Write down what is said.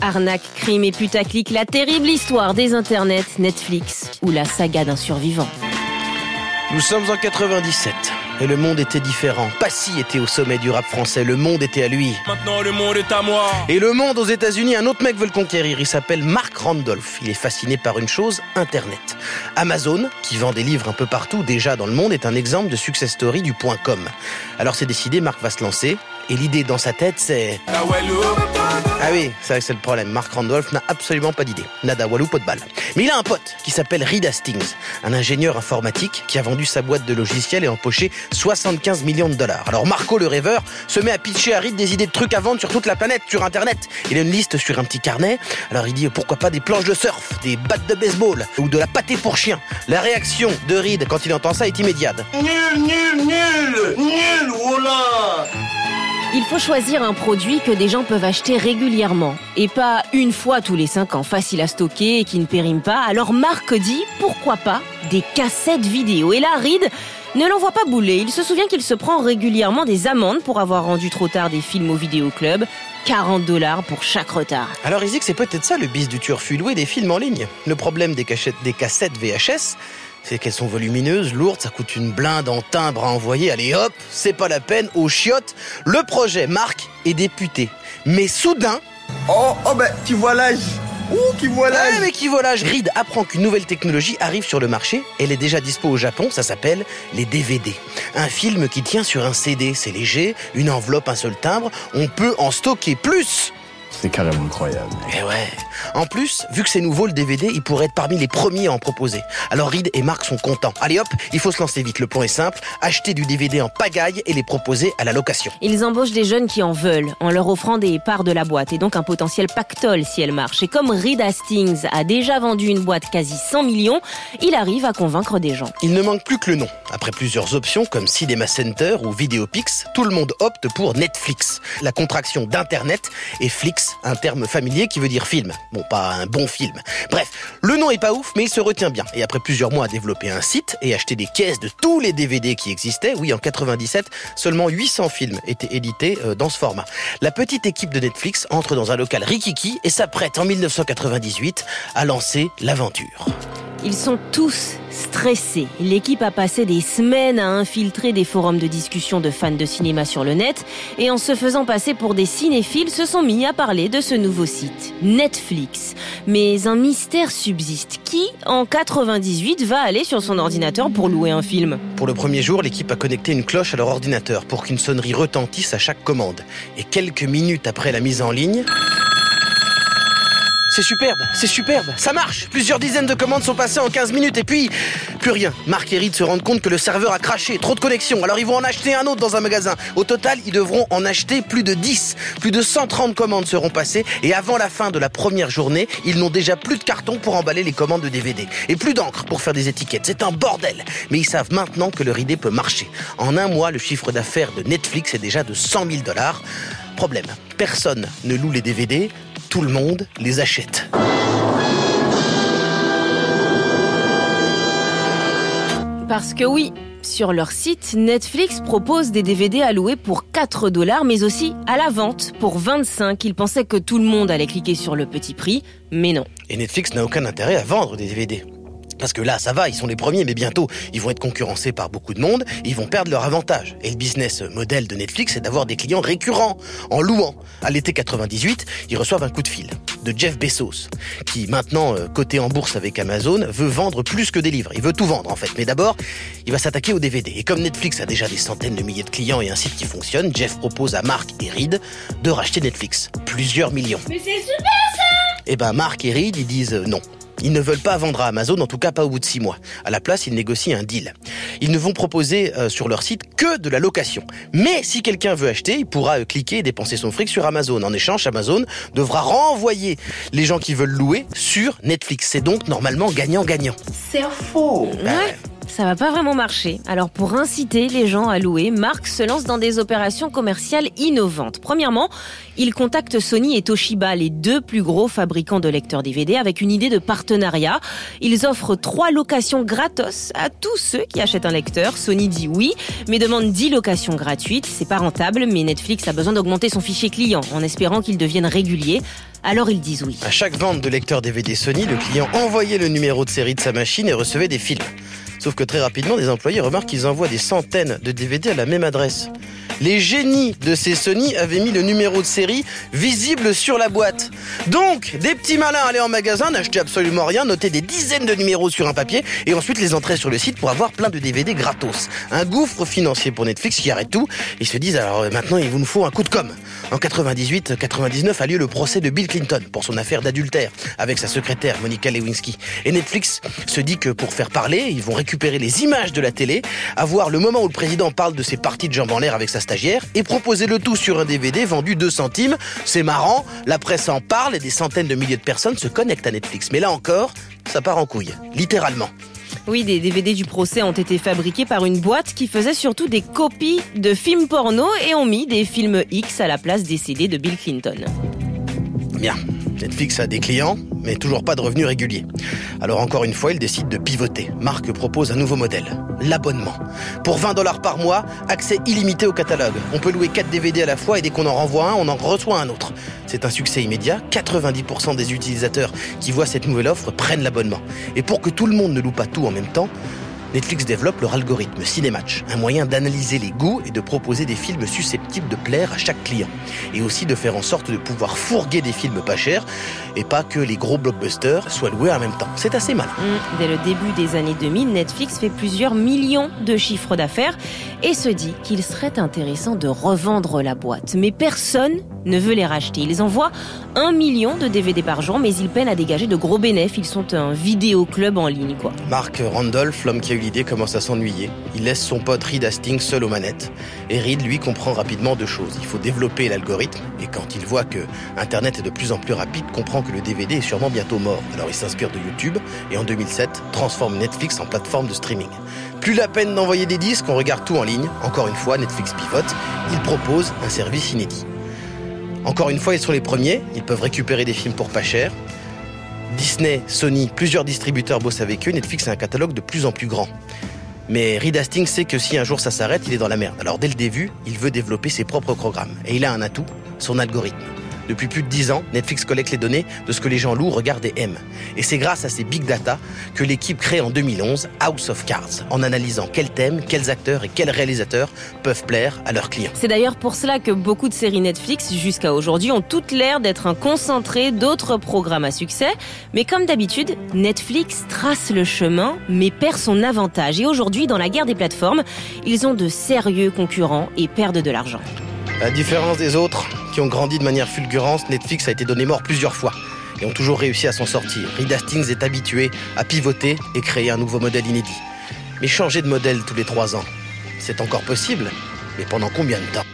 Arnaque, crime et putaclic, la terrible histoire des internets, Netflix ou la saga d'un survivant. Nous sommes en 97 et le monde était différent. Passy était au sommet du rap français, le monde était à lui. Maintenant le monde est à moi. Et le monde aux États-Unis, un autre mec veut le conquérir. Il s'appelle Mark Randolph. Il est fasciné par une chose, Internet. Amazon, qui vend des livres un peu partout déjà dans le monde, est un exemple de success story du point .com. Alors c'est décidé, Mark va se lancer. Et l'idée dans sa tête, c'est... Ah oui, c'est vrai que c'est le problème. Mark Randolph n'a absolument pas d'idée. Nada, walou, pot de balle. Mais il a un pote qui s'appelle Reed Hastings, un ingénieur informatique qui a vendu sa boîte de logiciels et empoché 75 millions de dollars. Alors Marco le rêveur se met à pitcher à Reed des idées de trucs à vendre sur toute la planète, sur Internet. Il a une liste sur un petit carnet. Alors il dit pourquoi pas des planches de surf, des battes de baseball ou de la pâtée pour chien. La réaction de Reed quand il entend ça est immédiate. Nul, nul, nul, nul, voilà. Il faut choisir un produit que des gens peuvent acheter régulièrement et pas une fois tous les cinq ans, facile à stocker et qui ne périme pas. Alors Marc dit pourquoi pas des cassettes vidéo? Et là, Reed ne l'envoie pas bouler. Il se souvient qu'il se prend régulièrement des amendes pour avoir rendu trop tard des films au vidéoclub. 40 dollars pour chaque retard. Alors que c'est peut-être ça le bis du turfu, louer des films en ligne. Le problème des, cachettes, des cassettes VHS, c'est qu'elles sont volumineuses, lourdes, ça coûte une blinde en timbre à envoyer. Allez hop, c'est pas la peine, au chiottes. Le projet Marc est député. Mais soudain... Oh, oh ben, qui voit l'âge Ouh, qui voit l'âge Ah mais qui volage Reed apprend qu'une nouvelle technologie arrive sur le marché. Elle est déjà dispo au Japon, ça s'appelle les DVD. Un film qui tient sur un CD, c'est léger, une enveloppe, un seul timbre. On peut en stocker plus c'est carrément incroyable. Et ouais. En plus, vu que c'est nouveau le DVD, il pourrait être parmi les premiers à en proposer. Alors Reed et Mark sont contents. Allez hop, il faut se lancer vite. Le plan est simple acheter du DVD en pagaille et les proposer à la location. Ils embauchent des jeunes qui en veulent, en leur offrant des parts de la boîte et donc un potentiel pactole si elle marche. Et comme Reed Hastings a déjà vendu une boîte quasi 100 millions, il arrive à convaincre des gens. Il ne manque plus que le nom. Après plusieurs options comme Cinema Center ou Videopix, tout le monde opte pour Netflix, la contraction d'Internet et Flix un terme familier qui veut dire film. Bon, pas un bon film. Bref, le nom est pas ouf, mais il se retient bien. Et après plusieurs mois à développer un site et acheter des caisses de tous les DVD qui existaient, oui, en 97, seulement 800 films étaient édités euh, dans ce format. La petite équipe de Netflix entre dans un local rikiki et s'apprête en 1998 à lancer l'aventure. Ils sont tous stressés. L'équipe a passé des semaines à infiltrer des forums de discussion de fans de cinéma sur le net et en se faisant passer pour des cinéphiles se sont mis à parler de ce nouveau site, Netflix. Mais un mystère subsiste. Qui, en 98, va aller sur son ordinateur pour louer un film? Pour le premier jour, l'équipe a connecté une cloche à leur ordinateur pour qu'une sonnerie retentisse à chaque commande. Et quelques minutes après la mise en ligne... C'est superbe, c'est superbe, ça marche. Plusieurs dizaines de commandes sont passées en 15 minutes et puis plus rien. Marc et Reed se rendent compte que le serveur a craché, trop de connexions. Alors ils vont en acheter un autre dans un magasin. Au total, ils devront en acheter plus de 10. Plus de 130 commandes seront passées et avant la fin de la première journée, ils n'ont déjà plus de carton pour emballer les commandes de DVD et plus d'encre pour faire des étiquettes. C'est un bordel. Mais ils savent maintenant que leur idée peut marcher. En un mois, le chiffre d'affaires de Netflix est déjà de 100 000 dollars. Problème, personne ne loue les DVD, tout le monde les achète. Parce que oui, sur leur site, Netflix propose des DVD à louer pour 4 dollars, mais aussi à la vente pour 25. Ils pensaient que tout le monde allait cliquer sur le petit prix, mais non. Et Netflix n'a aucun intérêt à vendre des DVD. Parce que là, ça va, ils sont les premiers, mais bientôt, ils vont être concurrencés par beaucoup de monde, ils vont perdre leur avantage. Et le business model de Netflix, c'est d'avoir des clients récurrents, en louant. À l'été 98, ils reçoivent un coup de fil de Jeff Bezos, qui maintenant, euh, coté en bourse avec Amazon, veut vendre plus que des livres. Il veut tout vendre, en fait. Mais d'abord, il va s'attaquer aux DVD. Et comme Netflix a déjà des centaines de milliers de clients et un site qui fonctionne, Jeff propose à Mark et Reed de racheter Netflix. Plusieurs millions. Mais c'est super ça Eh ben, Mark et Reed, ils disent euh, non. Ils ne veulent pas vendre à Amazon, en tout cas pas au bout de six mois. À la place, ils négocient un deal. Ils ne vont proposer euh, sur leur site que de la location. Mais si quelqu'un veut acheter, il pourra euh, cliquer et dépenser son fric sur Amazon. En échange, Amazon devra renvoyer les gens qui veulent louer sur Netflix. C'est donc normalement gagnant-gagnant. C'est faux. Ouais. Ça va pas vraiment marcher. Alors pour inciter les gens à louer, Mark se lance dans des opérations commerciales innovantes. Premièrement, il contacte Sony et Toshiba, les deux plus gros fabricants de lecteurs DVD, avec une idée de partenariat. Ils offrent trois locations gratos à tous ceux qui achètent un lecteur. Sony dit oui, mais demande 10 locations gratuites. C'est pas rentable, mais Netflix a besoin d'augmenter son fichier client en espérant qu'il devienne régulier. Alors ils disent oui. À chaque vente de lecteur DVD Sony, le client envoyait le numéro de série de sa machine et recevait des films. Sauf que très rapidement, des employés remarquent qu'ils envoient des centaines de DVD à la même adresse. Les génies de ces Sony avaient mis le numéro de série visible sur la boîte. Donc, des petits malins allaient en magasin, n'achetaient absolument rien, notaient des dizaines de numéros sur un papier et ensuite les entraient sur le site pour avoir plein de DVD gratos. Un gouffre financier pour Netflix qui arrête tout. Ils se disent alors euh, maintenant il vous faut un coup de com. En 98-99 a lieu le procès de Bill Clinton pour son affaire d'adultère avec sa secrétaire Monica Lewinsky. Et Netflix se dit que pour faire parler, ils vont récupérer les images de la télé, avoir le moment où le président parle de ses parties de jambes en l'air avec sa stagiaire et proposer le tout sur un DVD vendu 2 centimes. C'est marrant, la presse en parle et des centaines de milliers de personnes se connectent à Netflix. Mais là encore, ça part en couille, littéralement. Oui, des DVD du procès ont été fabriqués par une boîte qui faisait surtout des copies de films porno et ont mis des films X à la place des CD de Bill Clinton. Bien, Netflix a des clients, mais toujours pas de revenus réguliers. Alors encore une fois, il décide de pivoter. Marc propose un nouveau modèle, l'abonnement. Pour 20 dollars par mois, accès illimité au catalogue. On peut louer 4 DVD à la fois et dès qu'on en renvoie un, on en reçoit un autre. C'est un succès immédiat. 90% des utilisateurs qui voient cette nouvelle offre prennent l'abonnement. Et pour que tout le monde ne loue pas tout en même temps, Netflix développe leur algorithme Cinematch, un moyen d'analyser les goûts et de proposer des films susceptibles de plaire à chaque client. Et aussi de faire en sorte de pouvoir fourguer des films pas chers et pas que les gros blockbusters soient loués en même temps. C'est assez malin. Mmh, dès le début des années 2000, Netflix fait plusieurs millions de chiffres d'affaires et se dit qu'il serait intéressant de revendre la boîte. Mais personne ne veut les racheter. Ils envoient un million de DVD par jour, mais ils peinent à dégager de gros bénéfices. Ils sont un vidéoclub en ligne, quoi. Mark Randolph, l'homme qui a l'idée, commence à s'ennuyer. Il laisse son pote Reed Hastings seul aux manettes. Et Reed, lui, comprend rapidement deux choses. Il faut développer l'algorithme, et quand il voit que Internet est de plus en plus rapide, comprend que le DVD est sûrement bientôt mort. Alors il s'inspire de YouTube, et en 2007, transforme Netflix en plateforme de streaming. Plus la peine d'envoyer des disques, on regarde tout en ligne. Encore une fois, Netflix pivote. Il propose un service inédit. Encore une fois, ils sont les premiers. Ils peuvent récupérer des films pour pas cher. Disney, Sony, plusieurs distributeurs bossent avec eux. Netflix a un catalogue de plus en plus grand. Mais Reed Hastings sait que si un jour ça s'arrête, il est dans la merde. Alors dès le début, il veut développer ses propres programmes. Et il a un atout, son algorithme. Depuis plus de 10 ans, Netflix collecte les données de ce que les gens louent, regardent et aiment. Et c'est grâce à ces big data que l'équipe crée en 2011 House of Cards, en analysant quels thèmes, quels acteurs et quels réalisateurs peuvent plaire à leurs clients. C'est d'ailleurs pour cela que beaucoup de séries Netflix, jusqu'à aujourd'hui, ont toutes l'air d'être un concentré d'autres programmes à succès. Mais comme d'habitude, Netflix trace le chemin, mais perd son avantage. Et aujourd'hui, dans la guerre des plateformes, ils ont de sérieux concurrents et perdent de l'argent. À différence des autres, qui ont grandi de manière fulgurante, Netflix a été donné mort plusieurs fois et ont toujours réussi à s'en sortir. Reed Hastings est habitué à pivoter et créer un nouveau modèle inédit. Mais changer de modèle tous les trois ans, c'est encore possible, mais pendant combien de temps?